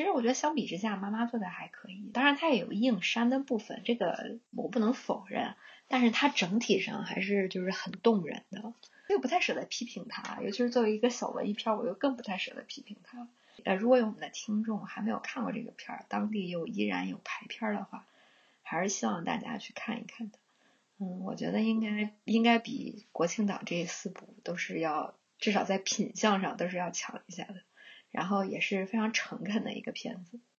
其实我觉得相比之下，妈妈做的还可以。当然，它也有硬删的部分，这个我不能否认。但是它整体上还是就是很动人的，又不太舍得批评它。尤其是作为一个小文艺片，我又更不太舍得批评它。呃，如果有我们的听众还没有看过这个片儿，当地又依然有排片的话，还是希望大家去看一看的。嗯，我觉得应该应该比国庆档这四部都是要至少在品相上都是要强一下的。然后也是非常诚恳的一个片子。